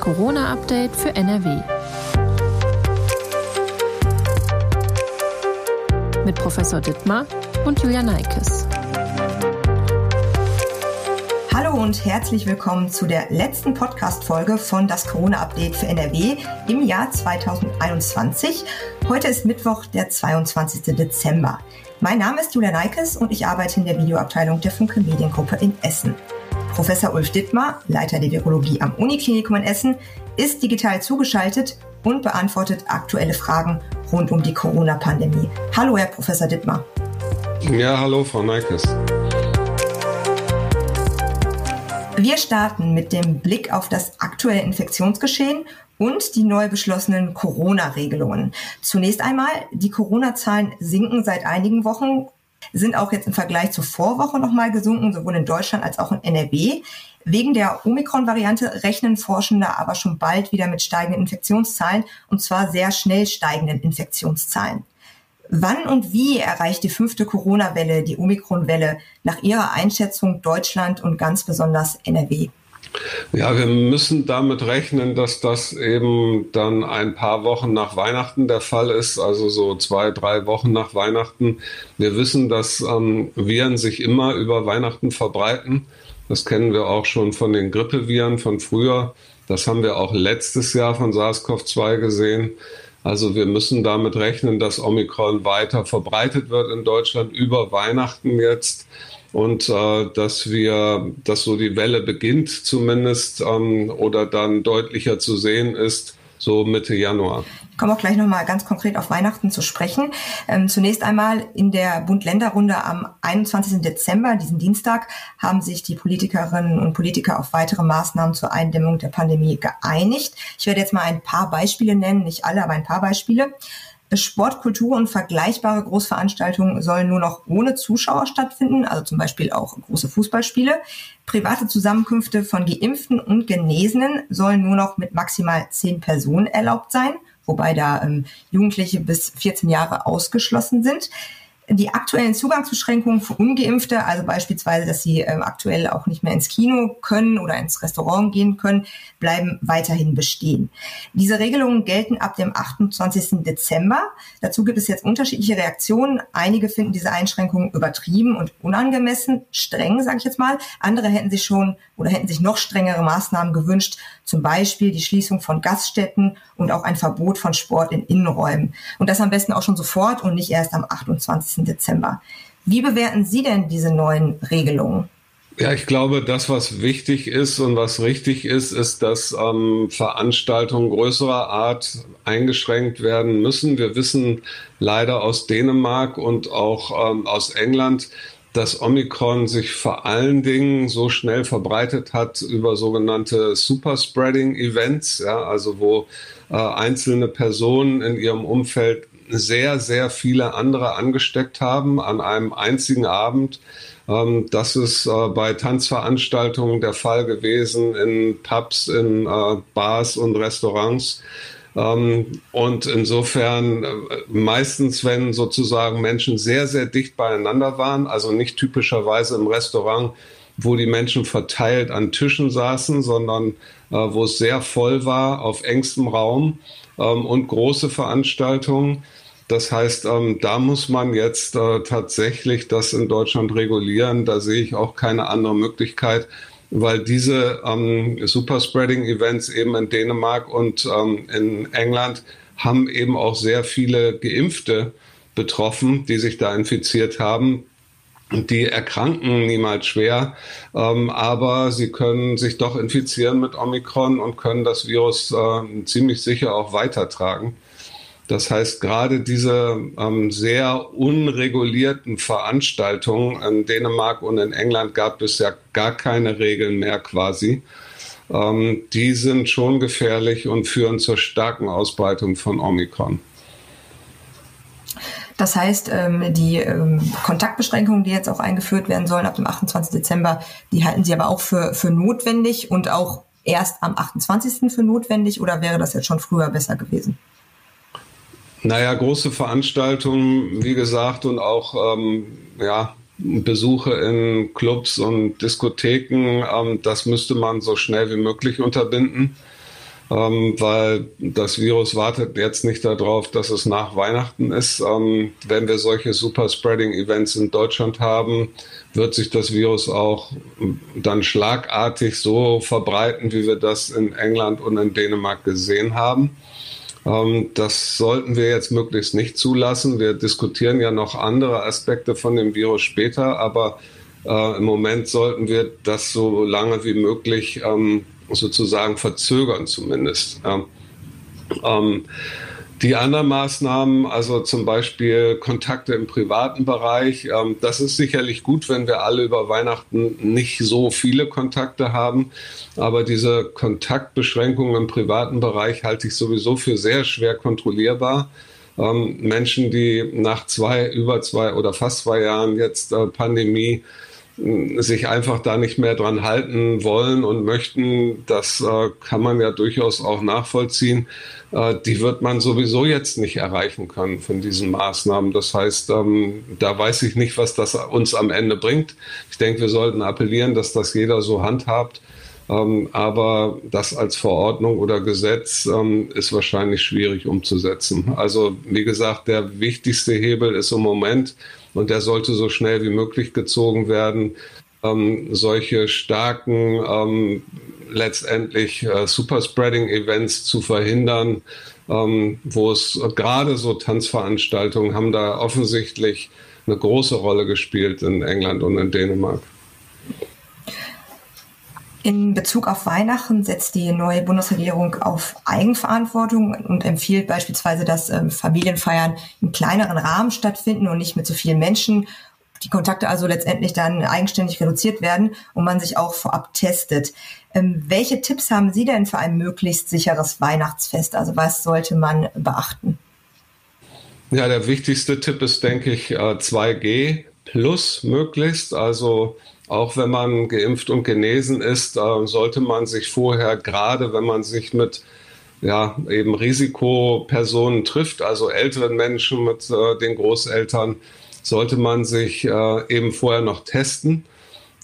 Corona-Update für NRW. Mit Professor Dittmar und Julia Neikes. Hallo und herzlich willkommen zu der letzten Podcast-Folge von Das Corona-Update für NRW im Jahr 2021. Heute ist Mittwoch, der 22. Dezember. Mein Name ist Julia Neikes und ich arbeite in der Videoabteilung der Funke Mediengruppe in Essen. Professor Ulf Dittmar, Leiter der Virologie am Uniklinikum in Essen, ist digital zugeschaltet und beantwortet aktuelle Fragen rund um die Corona-Pandemie. Hallo, Herr Professor Dittmar. Ja, hallo, Frau Neikes. Wir starten mit dem Blick auf das aktuelle Infektionsgeschehen und die neu beschlossenen Corona-Regelungen. Zunächst einmal, die Corona-Zahlen sinken seit einigen Wochen sind auch jetzt im Vergleich zur Vorwoche nochmal gesunken, sowohl in Deutschland als auch in NRW. Wegen der Omikron-Variante rechnen Forschende aber schon bald wieder mit steigenden Infektionszahlen und zwar sehr schnell steigenden Infektionszahlen. Wann und wie erreicht die fünfte Corona-Welle, die Omikron-Welle, nach Ihrer Einschätzung Deutschland und ganz besonders NRW? Ja, wir müssen damit rechnen, dass das eben dann ein paar Wochen nach Weihnachten der Fall ist, also so zwei, drei Wochen nach Weihnachten. Wir wissen, dass ähm, Viren sich immer über Weihnachten verbreiten. Das kennen wir auch schon von den Grippeviren von früher. Das haben wir auch letztes Jahr von SARS-CoV-2 gesehen. Also wir müssen damit rechnen, dass Omikron weiter verbreitet wird in Deutschland über Weihnachten jetzt. Und äh, dass wir, dass so die Welle beginnt zumindest ähm, oder dann deutlicher zu sehen ist, so Mitte Januar. Ich komme auch gleich nochmal ganz konkret auf Weihnachten zu sprechen. Ähm, zunächst einmal in der Bund-Länder-Runde am 21. Dezember, diesen Dienstag, haben sich die Politikerinnen und Politiker auf weitere Maßnahmen zur Eindämmung der Pandemie geeinigt. Ich werde jetzt mal ein paar Beispiele nennen, nicht alle, aber ein paar Beispiele. Sport, Kultur und vergleichbare Großveranstaltungen sollen nur noch ohne Zuschauer stattfinden, also zum Beispiel auch große Fußballspiele. Private Zusammenkünfte von Geimpften und Genesenen sollen nur noch mit maximal zehn Personen erlaubt sein, wobei da ähm, Jugendliche bis 14 Jahre ausgeschlossen sind die aktuellen Zugangsbeschränkungen für Ungeimpfte, also beispielsweise, dass sie äh, aktuell auch nicht mehr ins Kino können oder ins Restaurant gehen können, bleiben weiterhin bestehen. Diese Regelungen gelten ab dem 28. Dezember. Dazu gibt es jetzt unterschiedliche Reaktionen. Einige finden diese Einschränkungen übertrieben und unangemessen, streng, sage ich jetzt mal. Andere hätten sich schon oder hätten sich noch strengere Maßnahmen gewünscht, zum Beispiel die Schließung von Gaststätten und auch ein Verbot von Sport in Innenräumen. Und das am besten auch schon sofort und nicht erst am 28. Dezember. Wie bewerten Sie denn diese neuen Regelungen? Ja, ich glaube, das, was wichtig ist und was richtig ist, ist, dass ähm, Veranstaltungen größerer Art eingeschränkt werden müssen. Wir wissen leider aus Dänemark und auch ähm, aus England, dass Omikron sich vor allen Dingen so schnell verbreitet hat über sogenannte Superspreading-Events, ja, also wo äh, einzelne Personen in ihrem Umfeld sehr, sehr viele andere angesteckt haben an einem einzigen Abend. Ähm, das ist äh, bei Tanzveranstaltungen der Fall gewesen, in Pubs, in äh, Bars und Restaurants. Ähm, und insofern äh, meistens, wenn sozusagen Menschen sehr, sehr dicht beieinander waren, also nicht typischerweise im Restaurant, wo die Menschen verteilt an Tischen saßen, sondern äh, wo es sehr voll war, auf engstem Raum ähm, und große Veranstaltungen. Das heißt, ähm, da muss man jetzt äh, tatsächlich das in Deutschland regulieren. Da sehe ich auch keine andere Möglichkeit, weil diese ähm, Superspreading-Events eben in Dänemark und ähm, in England haben eben auch sehr viele Geimpfte betroffen, die sich da infiziert haben. Die erkranken niemals schwer, ähm, aber sie können sich doch infizieren mit Omikron und können das Virus äh, ziemlich sicher auch weitertragen. Das heißt, gerade diese ähm, sehr unregulierten Veranstaltungen in Dänemark und in England gab es ja gar keine Regeln mehr quasi. Ähm, die sind schon gefährlich und führen zur starken Ausbreitung von Omikron. Das heißt, ähm, die ähm, Kontaktbeschränkungen, die jetzt auch eingeführt werden sollen ab dem 28. Dezember, die halten Sie aber auch für, für notwendig und auch erst am 28. für notwendig oder wäre das jetzt schon früher besser gewesen? Naja, große Veranstaltungen, wie gesagt, und auch ähm, ja, Besuche in Clubs und Diskotheken, ähm, das müsste man so schnell wie möglich unterbinden. ähm, weil das Virus wartet jetzt nicht darauf, dass es nach Weihnachten ist. Ähm, wenn wir solche Super-Spreading-Events in Deutschland haben, wird sich das Virus auch dann schlagartig so verbreiten, wie wir das in England und in Dänemark gesehen haben. Ähm, das sollten wir jetzt möglichst nicht zulassen. Wir diskutieren ja noch andere Aspekte von dem Virus später, aber äh, im Moment sollten wir das so lange wie möglich ähm, sozusagen verzögern zumindest. Ja. Ähm, die anderen Maßnahmen, also zum Beispiel Kontakte im privaten Bereich, ähm, das ist sicherlich gut, wenn wir alle über Weihnachten nicht so viele Kontakte haben. Aber diese Kontaktbeschränkungen im privaten Bereich halte ich sowieso für sehr schwer kontrollierbar. Ähm, Menschen, die nach zwei, über zwei oder fast zwei Jahren jetzt äh, Pandemie sich einfach da nicht mehr dran halten wollen und möchten, das äh, kann man ja durchaus auch nachvollziehen. Äh, die wird man sowieso jetzt nicht erreichen können von diesen Maßnahmen. Das heißt, ähm, da weiß ich nicht, was das uns am Ende bringt. Ich denke, wir sollten appellieren, dass das jeder so handhabt. Ähm, aber das als Verordnung oder Gesetz ähm, ist wahrscheinlich schwierig umzusetzen. Also wie gesagt, der wichtigste Hebel ist im Moment, und der sollte so schnell wie möglich gezogen werden. Ähm, solche starken, ähm, letztendlich äh, Superspreading-Events zu verhindern, ähm, wo es gerade so Tanzveranstaltungen haben da offensichtlich eine große Rolle gespielt in England und in Dänemark. In Bezug auf Weihnachten setzt die neue Bundesregierung auf Eigenverantwortung und empfiehlt beispielsweise, dass ähm, Familienfeiern in kleineren Rahmen stattfinden und nicht mit so vielen Menschen. Die Kontakte also letztendlich dann eigenständig reduziert werden und man sich auch vorab testet. Ähm, welche Tipps haben Sie denn für ein möglichst sicheres Weihnachtsfest? Also was sollte man beachten? Ja, der wichtigste Tipp ist, denke ich, 2G äh, plus möglichst. Also auch wenn man geimpft und genesen ist, sollte man sich vorher, gerade wenn man sich mit ja, eben Risikopersonen trifft, also älteren Menschen mit äh, den Großeltern, sollte man sich äh, eben vorher noch testen.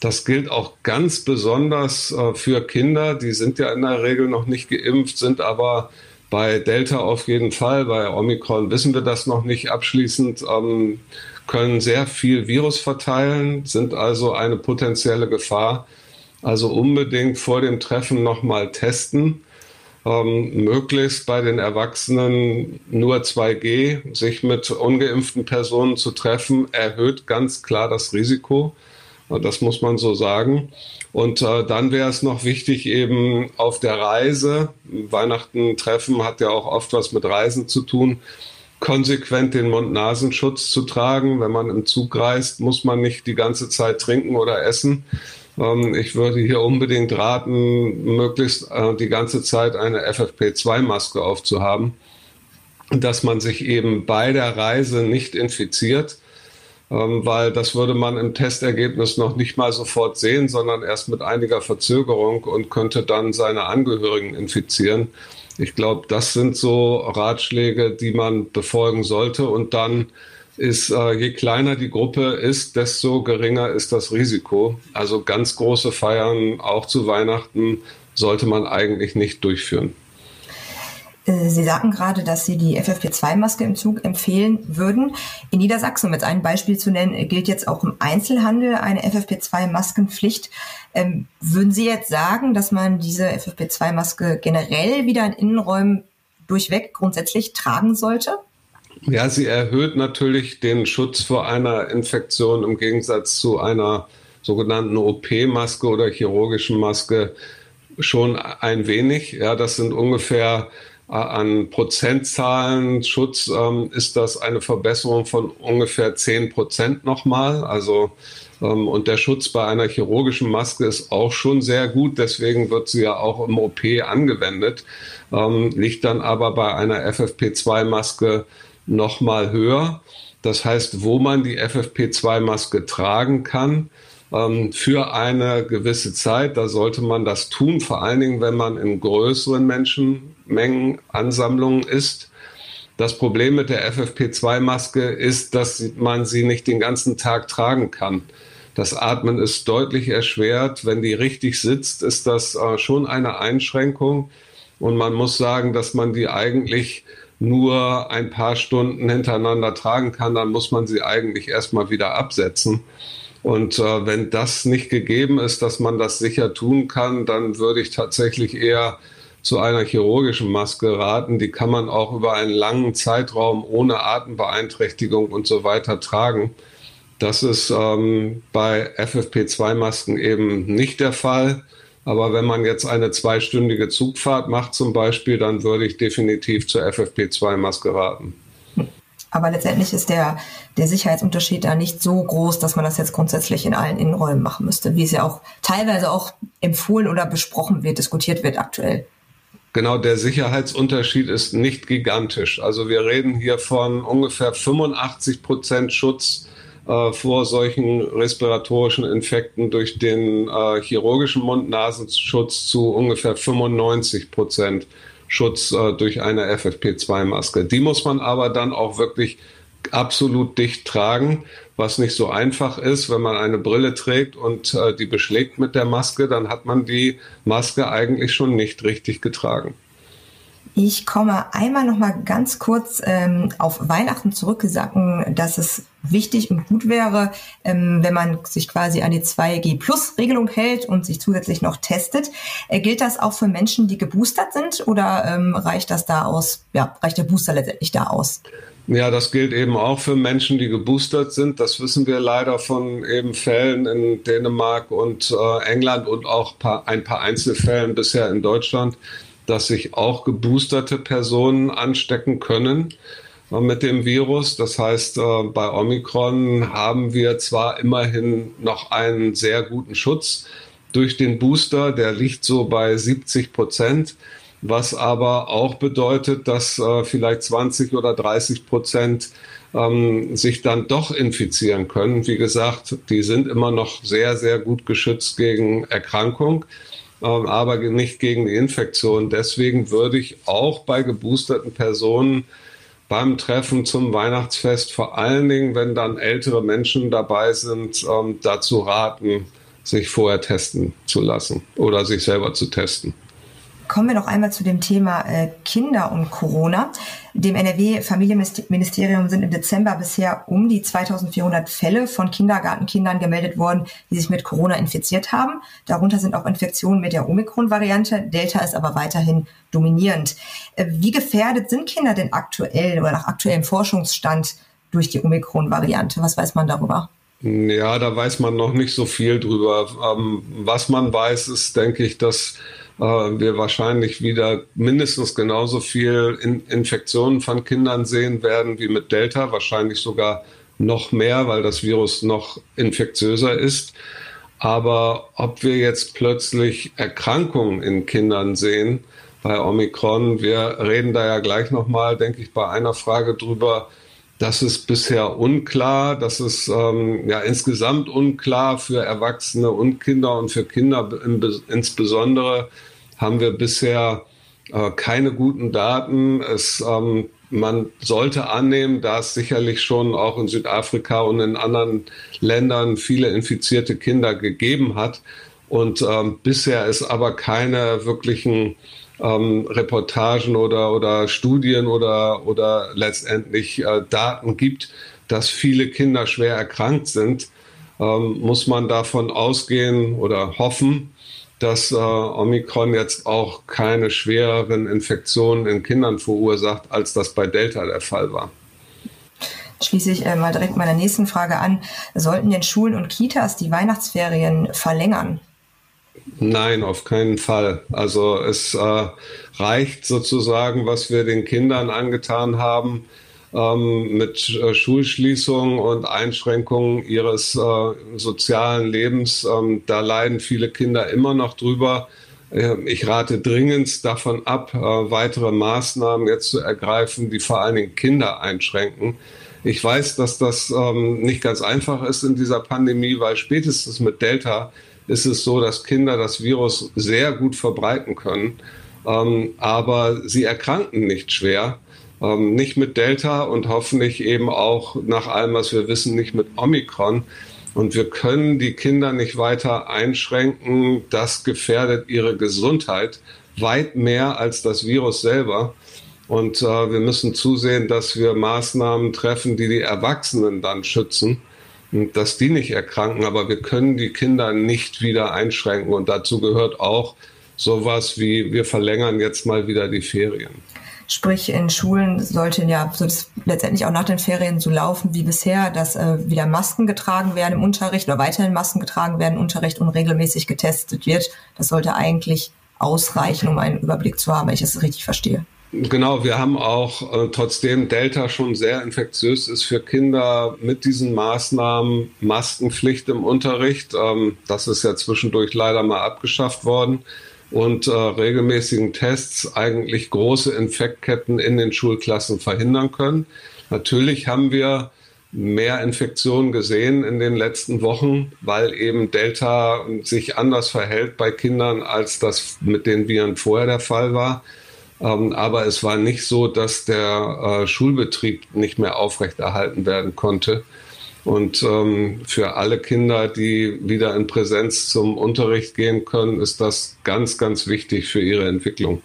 Das gilt auch ganz besonders äh, für Kinder. Die sind ja in der Regel noch nicht geimpft, sind aber bei Delta auf jeden Fall. Bei Omikron wissen wir das noch nicht abschließend. Ähm, können sehr viel Virus verteilen, sind also eine potenzielle Gefahr. Also unbedingt vor dem Treffen nochmal testen. Ähm, möglichst bei den Erwachsenen nur 2G, sich mit ungeimpften Personen zu treffen, erhöht ganz klar das Risiko. Das muss man so sagen. Und äh, dann wäre es noch wichtig, eben auf der Reise, Weihnachten treffen hat ja auch oft was mit Reisen zu tun, konsequent den Mund-Nasenschutz zu tragen. Wenn man im Zug reist, muss man nicht die ganze Zeit trinken oder essen. Ähm, ich würde hier unbedingt raten, möglichst äh, die ganze Zeit eine FFP2-Maske aufzuhaben, dass man sich eben bei der Reise nicht infiziert, weil das würde man im Testergebnis noch nicht mal sofort sehen, sondern erst mit einiger Verzögerung und könnte dann seine Angehörigen infizieren. Ich glaube, das sind so Ratschläge, die man befolgen sollte. Und dann ist, äh, je kleiner die Gruppe ist, desto geringer ist das Risiko. Also ganz große Feiern, auch zu Weihnachten, sollte man eigentlich nicht durchführen. Äh, Sie sagten gerade, dass Sie die FFP2-Maske im Zug empfehlen würden. In Niedersachsen, um jetzt ein Beispiel zu nennen, gilt jetzt auch im Einzelhandel eine FFP2-Maskenpflicht. Ähm, würden Sie jetzt sagen, dass man diese FFP2-Maske generell wieder in Innenräumen durchweg grundsätzlich tragen sollte? Ja, sie erhöht natürlich den Schutz vor einer Infektion im Gegensatz zu einer sogenannten OP-Maske oder chirurgischen Maske schon ein wenig. Ja, das sind ungefähr an Prozentzahlen Schutz ähm, ist das eine Verbesserung von ungefähr 10 Prozent nochmal. Also ähm, und der Schutz bei einer chirurgischen Maske ist auch schon sehr gut. Deswegen wird sie ja auch im OP angewendet. Ähm, liegt dann aber bei einer FFP2-Maske nochmal höher. Das heißt, wo man die FFP2-Maske tragen kann, ähm, für eine gewisse Zeit. Da sollte man das tun, vor allen Dingen, wenn man in größeren Menschenmengen Ansammlungen ist. Das Problem mit der FFP2-Maske ist, dass man sie nicht den ganzen Tag tragen kann. Das Atmen ist deutlich erschwert. Wenn die richtig sitzt, ist das äh, schon eine Einschränkung. Und man muss sagen, dass man die eigentlich nur ein paar Stunden hintereinander tragen kann, dann muss man sie eigentlich erstmal wieder absetzen. Und äh, wenn das nicht gegeben ist, dass man das sicher tun kann, dann würde ich tatsächlich eher zu einer chirurgischen Maske raten. Die kann man auch über einen langen Zeitraum ohne Atembeeinträchtigung und so weiter tragen. Das ist ähm, bei FFP2-Masken eben nicht der Fall. Aber wenn man jetzt eine zweistündige Zugfahrt macht zum Beispiel, dann würde ich definitiv zur FFP2-Maske raten. Aber letztendlich ist der, der Sicherheitsunterschied da nicht so groß, dass man das jetzt grundsätzlich in allen Innenräumen machen müsste, wie es ja auch teilweise auch empfohlen oder besprochen wird, diskutiert wird aktuell. Genau, der Sicherheitsunterschied ist nicht gigantisch. Also wir reden hier von ungefähr 85 Prozent Schutz äh, vor solchen respiratorischen Infekten durch den äh, chirurgischen Mund-Nasenschutz zu ungefähr 95 Prozent Schutz äh, durch eine FFP2-Maske. Die muss man aber dann auch wirklich absolut dicht tragen, was nicht so einfach ist. Wenn man eine Brille trägt und äh, die beschlägt mit der Maske, dann hat man die Maske eigentlich schon nicht richtig getragen. Ich komme einmal noch mal ganz kurz ähm, auf Weihnachten zurückgesagt, dass es wichtig und gut wäre, ähm, wenn man sich quasi an die 2G-Plus-Regelung hält und sich zusätzlich noch testet. Äh, gilt das auch für Menschen, die geboostert sind oder ähm, reicht das da aus? Ja, reicht der Booster letztendlich da aus? Ja, das gilt eben auch für Menschen, die geboostert sind. Das wissen wir leider von eben Fällen in Dänemark und äh, England und auch paar, ein paar Einzelfällen bisher in Deutschland dass sich auch geboosterte Personen anstecken können äh, mit dem Virus. Das heißt, äh, bei Omikron haben wir zwar immerhin noch einen sehr guten Schutz durch den Booster, der liegt so bei 70 Prozent, was aber auch bedeutet, dass äh, vielleicht 20 oder 30 Prozent ähm, sich dann doch infizieren können. Wie gesagt, die sind immer noch sehr, sehr gut geschützt gegen Erkrankung. Ähm, aber nicht gegen die Infektion. Deswegen würde ich auch bei geboosterten Personen beim Treffen zum Weihnachtsfest, vor allen Dingen, wenn dann ältere Menschen dabei sind, ähm, dazu raten, sich vorher testen zu lassen oder sich selber zu testen. Kommen wir noch einmal zu dem Thema äh, Kinder und Corona. Dem NRW-Familienministerium sind im Dezember bisher um die 2400 Fälle von Kindergartenkindern gemeldet worden, die sich mit Corona infiziert haben. Darunter sind auch Infektionen mit der Omikron-Variante. Delta ist aber weiterhin dominierend. Äh, wie gefährdet sind Kinder denn aktuell oder nach aktuellem Forschungsstand durch die Omikron-Variante? Was weiß man darüber? Ja, da weiß man noch nicht so viel drüber. Ähm, was man weiß, ist, denke ich, dass wir wahrscheinlich wieder mindestens genauso viel in Infektionen von Kindern sehen werden wie mit Delta, wahrscheinlich sogar noch mehr, weil das Virus noch infektiöser ist. Aber ob wir jetzt plötzlich Erkrankungen in Kindern sehen bei Omikron, wir reden da ja gleich nochmal, denke ich, bei einer Frage drüber, das ist bisher unklar. Das ist ähm, ja insgesamt unklar für Erwachsene und Kinder und für Kinder insbesondere haben wir bisher äh, keine guten Daten. Es, ähm, man sollte annehmen, dass sicherlich schon auch in Südafrika und in anderen Ländern viele infizierte Kinder gegeben hat. Und ähm, bisher ist aber keine wirklichen ähm, Reportagen oder, oder Studien oder, oder letztendlich äh, Daten gibt, dass viele Kinder schwer erkrankt sind, ähm, muss man davon ausgehen oder hoffen, dass äh, Omikron jetzt auch keine schwereren Infektionen in Kindern verursacht, als das bei Delta der Fall war. Schließe ich äh, mal direkt meiner nächsten Frage an. Sollten denn Schulen und Kitas die Weihnachtsferien verlängern? Nein, auf keinen Fall. Also es äh, reicht sozusagen, was wir den Kindern angetan haben ähm, mit äh, Schulschließungen und Einschränkungen ihres äh, sozialen Lebens. Ähm, da leiden viele Kinder immer noch drüber. Äh, ich rate dringend davon ab, äh, weitere Maßnahmen jetzt zu ergreifen, die vor allen Dingen Kinder einschränken. Ich weiß, dass das ähm, nicht ganz einfach ist in dieser Pandemie, weil spätestens mit Delta ist es so, dass Kinder das Virus sehr gut verbreiten können, ähm, aber sie erkranken nicht schwer. Ähm, nicht mit Delta und hoffentlich eben auch nach allem, was wir wissen, nicht mit Omikron. Und wir können die Kinder nicht weiter einschränken. Das gefährdet ihre Gesundheit weit mehr als das Virus selber. Und äh, wir müssen zusehen, dass wir Maßnahmen treffen, die die Erwachsenen dann schützen dass die nicht erkranken. Aber wir können die Kinder nicht wieder einschränken. Und dazu gehört auch sowas wie, wir verlängern jetzt mal wieder die Ferien. Sprich, in Schulen sollten ja soll es letztendlich auch nach den Ferien so laufen wie bisher, dass äh, wieder Masken getragen werden im Unterricht oder weiterhin Masken getragen werden im Unterricht und regelmäßig getestet wird. Das sollte eigentlich ausreichen, um einen Überblick zu haben, wenn ich das richtig verstehe. Genau, wir haben auch, äh, trotzdem Delta schon sehr infektiös ist für Kinder mit diesen Maßnahmen, Maskenpflicht im Unterricht. Ähm, das ist ja zwischendurch leider mal abgeschafft worden. Und äh, regelmäßigen Tests eigentlich große Infektketten in den Schulklassen verhindern können. Natürlich haben wir mehr Infektionen gesehen in den letzten Wochen, weil eben Delta sich anders verhält bei Kindern, als das mit den Viren vorher der Fall war. Ähm, aber es war nicht so, dass der äh, Schulbetrieb nicht mehr aufrechterhalten werden konnte. Und ähm, für alle Kinder, die wieder in Präsenz zum Unterricht gehen können, ist das ganz, ganz wichtig für ihre Entwicklung.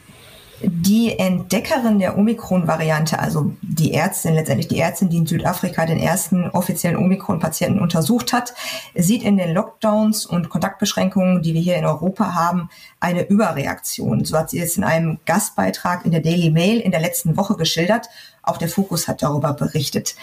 Die Entdeckerin der Omikron-Variante, also die Ärztin, letztendlich die Ärztin, die in Südafrika den ersten offiziellen Omikron-Patienten untersucht hat, sieht in den Lockdowns und Kontaktbeschränkungen, die wir hier in Europa haben, eine Überreaktion. So hat sie es in einem Gastbeitrag in der Daily Mail in der letzten Woche geschildert. Auch der Fokus hat darüber berichtet.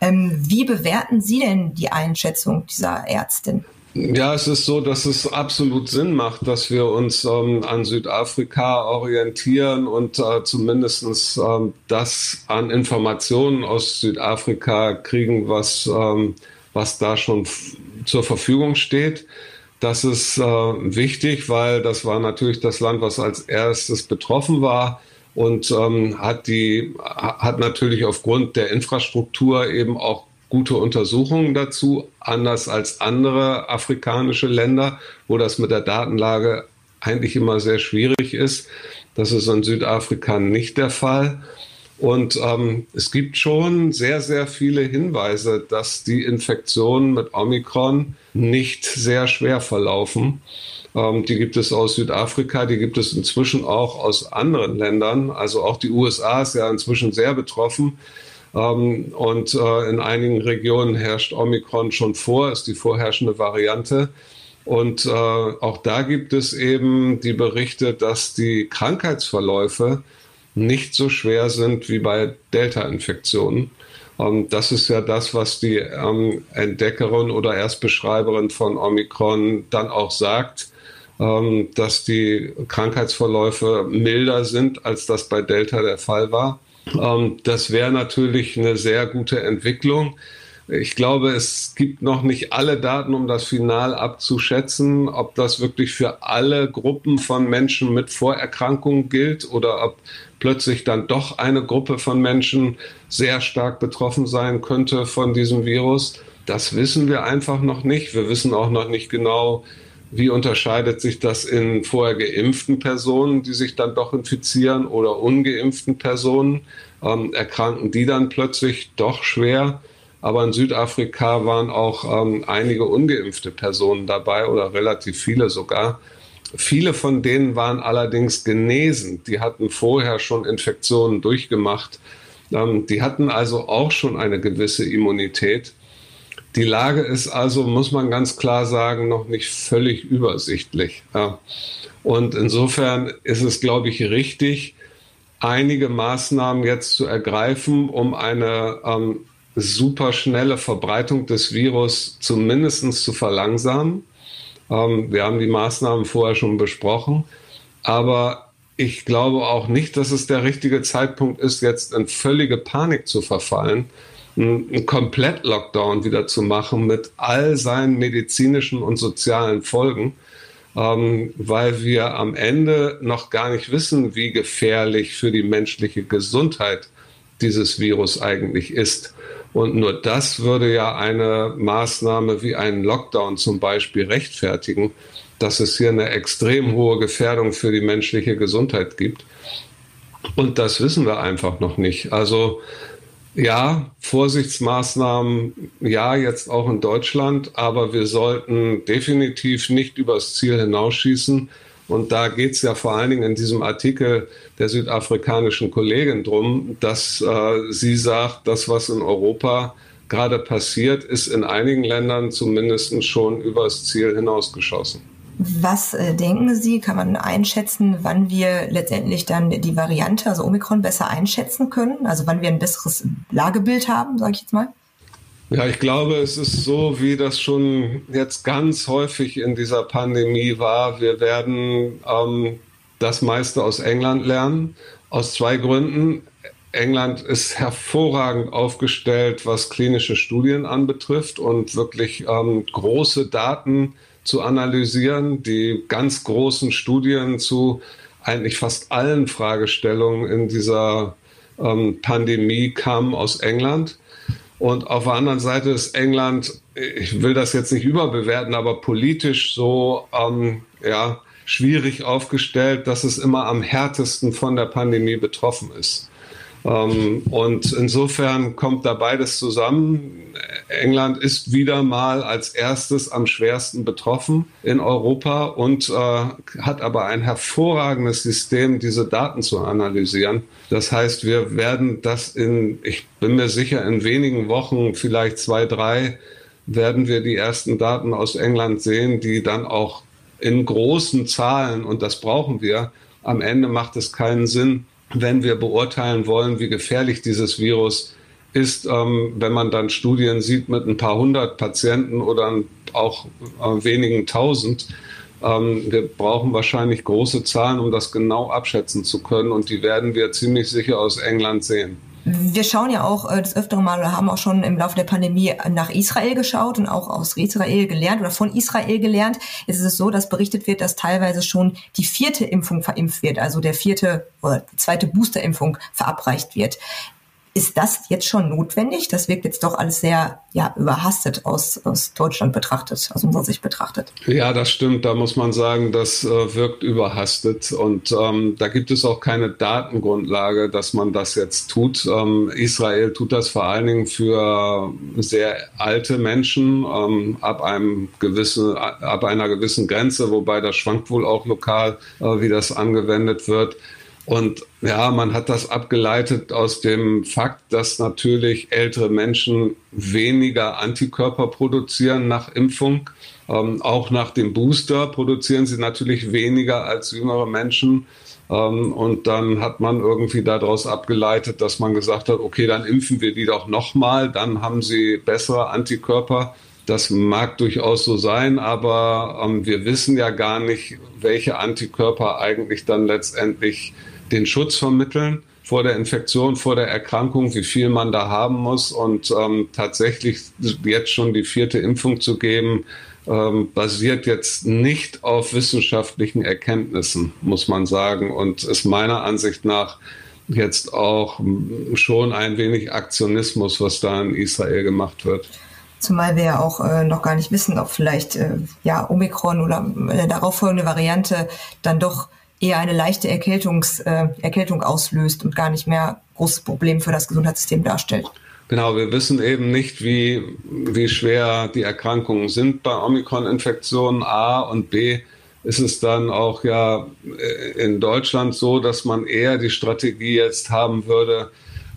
Ähm, wie bewerten Sie denn die Einschätzung dieser Ärztin? Ja, es ist so, dass es absolut Sinn macht, dass wir uns ähm, an Südafrika orientieren und äh, zumindest ähm, das an Informationen aus Südafrika kriegen, was, ähm, was da schon zur Verfügung steht. Das ist äh, wichtig, weil das war natürlich das Land, was als erstes betroffen war und ähm, hat die hat natürlich aufgrund der Infrastruktur eben auch gute Untersuchungen dazu, anders als andere afrikanische Länder, wo das mit der Datenlage eigentlich immer sehr schwierig ist. Das ist in Südafrika nicht der Fall. Und ähm, es gibt schon sehr, sehr viele Hinweise, dass die Infektionen mit Omikron nicht sehr schwer verlaufen. Ähm, die gibt es aus Südafrika, die gibt es inzwischen auch aus anderen Ländern. Also auch die USA ist ja inzwischen sehr betroffen. Ähm, und äh, in einigen Regionen herrscht Omikron schon vor, ist die vorherrschende Variante. Und äh, auch da gibt es eben die Berichte, dass die Krankheitsverläufe nicht so schwer sind wie bei Delta-Infektionen. Ähm, das ist ja das, was die ähm, Entdeckerin oder Erstbeschreiberin von Omikron dann auch sagt, dass die Krankheitsverläufe milder sind, als das bei Delta der Fall war. Ähm, das wäre natürlich eine sehr gute Entwicklung. Ich glaube, es gibt noch nicht alle Daten, um das final abzuschätzen, ob das wirklich für alle Gruppen von Menschen mit Vorerkrankungen gilt oder ob plötzlich dann doch eine Gruppe von Menschen sehr stark betroffen sein könnte von diesem Virus. Das wissen wir einfach noch nicht. Wir wissen auch noch nicht genau, wie unterscheidet sich das in vorher geimpften Personen, die sich dann doch infizieren oder ungeimpften Personen? Ähm, erkranken die dann plötzlich doch schwer? Aber in Südafrika waren auch ähm, einige ungeimpfte Personen dabei oder relativ viele sogar. Viele von denen waren allerdings genesen. Die hatten vorher schon Infektionen durchgemacht. Ähm, die hatten also auch schon eine gewisse Immunität. Die Lage ist also, muss man ganz klar sagen, noch nicht völlig übersichtlich. Und insofern ist es, glaube ich, richtig, einige Maßnahmen jetzt zu ergreifen, um eine ähm, super schnelle Verbreitung des Virus zumindest zu verlangsamen. Ähm, wir haben die Maßnahmen vorher schon besprochen, aber ich glaube auch nicht, dass es der richtige Zeitpunkt ist, jetzt in völlige Panik zu verfallen, einen Komplett-Lockdown wieder zu machen mit all seinen medizinischen und sozialen Folgen, ähm, weil wir am Ende noch gar nicht wissen, wie gefährlich für die menschliche Gesundheit dieses Virus eigentlich ist. Und nur das würde ja eine Maßnahme wie einen Lockdown zum Beispiel rechtfertigen, dass es hier eine extrem hohe Gefährdung für die menschliche Gesundheit gibt. Und das wissen wir einfach noch nicht. Also Ja, Vorsichtsmaßnahmen, ja, jetzt auch in Deutschland, aber wir sollten definitiv nicht übers Ziel hinausschießen. Und da geht es ja vor allen Dingen in diesem Artikel der südafrikanischen Kollegin drum, dass äh, sie sagt, das, was in Europa gerade passiert, ist in einigen Ländern zumindest schon übers Ziel hinausgeschossen. Was äh, denken Sie, kann man einschätzen, wann wir letztendlich dann die Variante, also Omikron, besser einschätzen können? Also wann wir ein besseres Lagebild haben, sage ich jetzt mal? Ja, ich glaube, es ist so, wie das schon jetzt ganz häufig in dieser Pandemie war. Wir werden ähm, das meiste aus England lernen, aus zwei Gründen. England ist hervorragend aufgestellt, was klinische Studien anbetrifft und wirklich ähm, große Daten zu analysieren, die ganz großen Studien zu eigentlich fast allen Fragestellungen in dieser ähm, Pandemie kamen aus England. Und auf der anderen Seite ist England, ich will das jetzt nicht überbewerten, aber politisch so ähm, ja, schwierig aufgestellt, dass es immer am härtesten von der Pandemie betroffen ist. Ähm, und insofern kommt da beides zusammen. England ist wieder mal als erstes am schwersten betroffen in Europa und äh, hat aber ein hervorragendes System, diese Daten zu analysieren. Das heißt, wir werden das in, ich bin mir sicher, in wenigen Wochen, vielleicht zwei, drei, werden wir die ersten Daten aus England sehen, die dann auch in großen Zahlen, und das brauchen wir, am Ende macht es keinen Sinn, wenn wir beurteilen wollen, wie gefährlich dieses Virus ist, ähm, wenn man dann Studien sieht mit ein paar hundert Patienten oder auch äh, wenigen tausend. Ähm, wir brauchen wahrscheinlich große Zahlen, um das genau abschätzen zu können und die werden wir ziemlich sicher aus England sehen. Wir schauen ja auch äh, das öftere Mal oder haben auch schon im Laufe der Pandemie nach Israel geschaut und auch aus Israel gelernt oder von Israel gelernt. Jetzt ist es so, dass berichtet wird, dass teilweise schon die vierte Impfung verimpft wird, also der vierte oder zweite Boosterimpfung verabreicht wird. Ist das jetzt schon notwendig? Das wirkt jetzt doch alles sehr ja, überhastet aus, aus Deutschland betrachtet, aus unserer Sicht betrachtet. Ja, das stimmt. Da muss man sagen, das äh, wirkt überhastet. Und ähm, da gibt es auch keine Datengrundlage, dass man das jetzt tut. Ähm, Israel tut das vor allen Dingen für sehr alte Menschen ähm, ab, einem gewissen, ab einer gewissen Grenze, wobei das schwankt wohl auch lokal, äh, wie das angewendet wird. Und ja, man hat das abgeleitet aus dem Fakt, dass natürlich ältere Menschen weniger Antikörper produzieren nach Impfung. Ähm, auch nach dem Booster produzieren sie natürlich weniger als jüngere Menschen. Ähm, und dann hat man irgendwie daraus abgeleitet, dass man gesagt hat, okay, dann impfen wir die doch nochmal, dann haben sie bessere Antikörper. Das mag durchaus so sein, aber ähm, wir wissen ja gar nicht, welche Antikörper eigentlich dann letztendlich den Schutz vermitteln vor der Infektion, vor der Erkrankung, wie viel man da haben muss und ähm, tatsächlich jetzt schon die vierte Impfung zu geben, ähm, basiert jetzt nicht auf wissenschaftlichen Erkenntnissen, muss man sagen, und ist meiner Ansicht nach jetzt auch schon ein wenig Aktionismus, was da in Israel gemacht wird. Zumal wir ja auch äh, noch gar nicht wissen, ob vielleicht äh, ja Omikron oder eine darauffolgende Variante dann doch eher eine leichte Erkältungs, äh, Erkältung auslöst und gar nicht mehr großes Problem für das Gesundheitssystem darstellt. Genau, wir wissen eben nicht, wie, wie schwer die Erkrankungen sind bei Omikron-Infektionen A und B ist es dann auch ja äh, in Deutschland so, dass man eher die Strategie jetzt haben würde,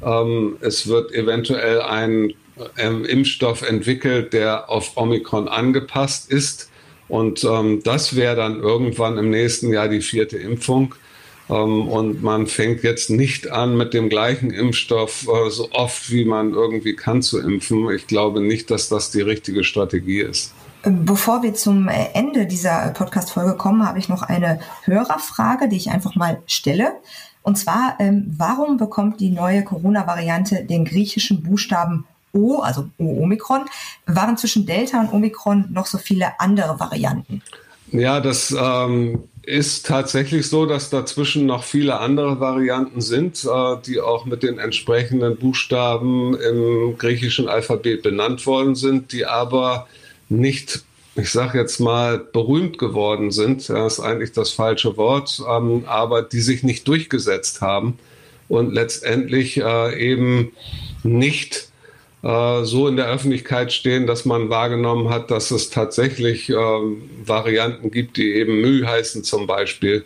ähm, es wird eventuell ein ähm, Impfstoff entwickelt, der auf Omikron angepasst ist und ähm, das wäre dann irgendwann im nächsten Jahr die vierte Impfung. Ähm, und man fängt jetzt nicht an, mit dem gleichen Impfstoff äh, so oft wie man irgendwie kann zu impfen. Ich glaube nicht, dass das die richtige Strategie ist. Bevor wir zum äh, Ende dieser Podcast-Folge kommen, habe ich noch eine Hörerfrage, die ich einfach mal stelle. Und zwar, ähm, warum bekommt die neue Corona-Variante den griechischen Buchstaben O, also O-Omikron, waren zwischen Delta und Omikron noch so viele andere Varianten. Ja, das ähm, ist tatsächlich so, dass dazwischen noch viele andere Varianten sind, äh, die auch mit den entsprechenden Buchstaben im griechischen Alphabet benannt worden sind, die aber nicht, ich sage jetzt mal, berühmt geworden sind. Das ist eigentlich das falsche Wort, ähm, aber die sich nicht durchgesetzt haben und letztendlich äh, eben nicht äh, so in der Öffentlichkeit stehen, dass man wahrgenommen hat, dass es tatsächlich äh, Varianten gibt, die eben Mühe heißen zum Beispiel.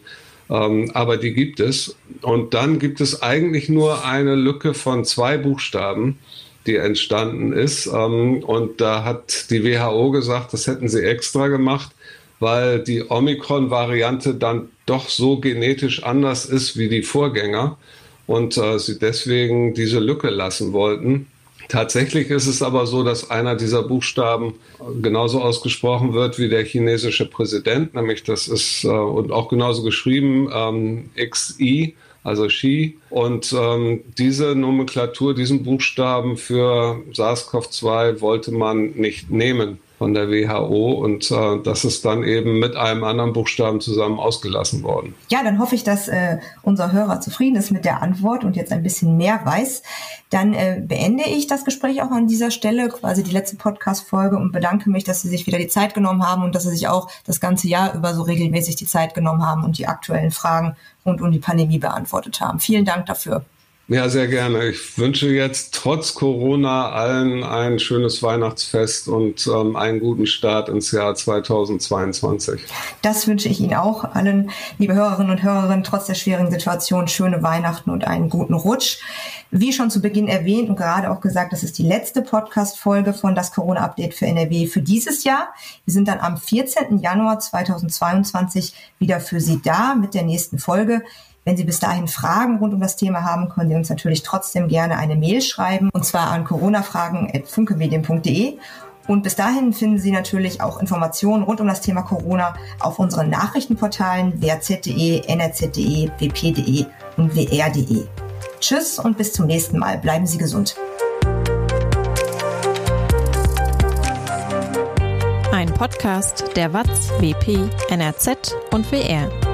Ähm, aber die gibt es. Und dann gibt es eigentlich nur eine Lücke von zwei Buchstaben, die entstanden ist. Ähm, und da hat die WHO gesagt, das hätten sie extra gemacht, weil die Omikron-Variante dann doch so genetisch anders ist wie die Vorgänger und äh, sie deswegen diese Lücke lassen wollten. Tatsächlich ist es aber so, dass einer dieser Buchstaben genauso ausgesprochen wird wie der chinesische Präsident, nämlich das ist äh, und auch genauso geschrieben ähm, XI, also Xi. Und ähm, diese Nomenklatur, diesen Buchstaben für SARS-CoV-2 wollte man nicht nehmen von der WHO und äh, das ist dann eben mit einem anderen Buchstaben zusammen ausgelassen worden. Ja, dann hoffe ich, dass äh, unser Hörer zufrieden ist mit der Antwort und jetzt ein bisschen mehr weiß. Dann äh, beende ich das Gespräch auch an dieser Stelle, quasi die letzte Podcast-Folge und bedanke mich, dass Sie sich wieder die Zeit genommen haben und dass Sie sich auch das ganze Jahr über so regelmäßig die Zeit genommen haben und die aktuellen Fragen rund um die Pandemie beantwortet haben. Vielen Dank dafür. Ja, sehr gerne. Ich wünsche jetzt trotz Corona allen ein schönes Weihnachtsfest und ähm, einen guten Start ins Jahr 2022. Das wünsche ich Ihnen auch allen, liebe Hörerinnen und Hörerinnen, trotz der schwierigen Situation schöne Weihnachten und einen guten Rutsch. Wie schon zu Beginn erwähnt und gerade auch gesagt, das ist die letzte Podcast-Folge von das Corona-Update für NRW für dieses Jahr. Wir sind dann am 14. Januar 2022 wieder für Sie da mit der nächsten Folge. Wenn Sie bis dahin Fragen rund um das Thema haben, können Sie uns natürlich trotzdem gerne eine Mail schreiben, und zwar an coronafragen.funkemedien.de. Und bis dahin finden Sie natürlich auch Informationen rund um das Thema Corona auf unseren Nachrichtenportalen wrz.de, nrz.de, wp.de und wr.de. Tschüss und bis zum nächsten Mal. Bleiben Sie gesund. Ein Podcast der WAZ, WP, NRZ und WR.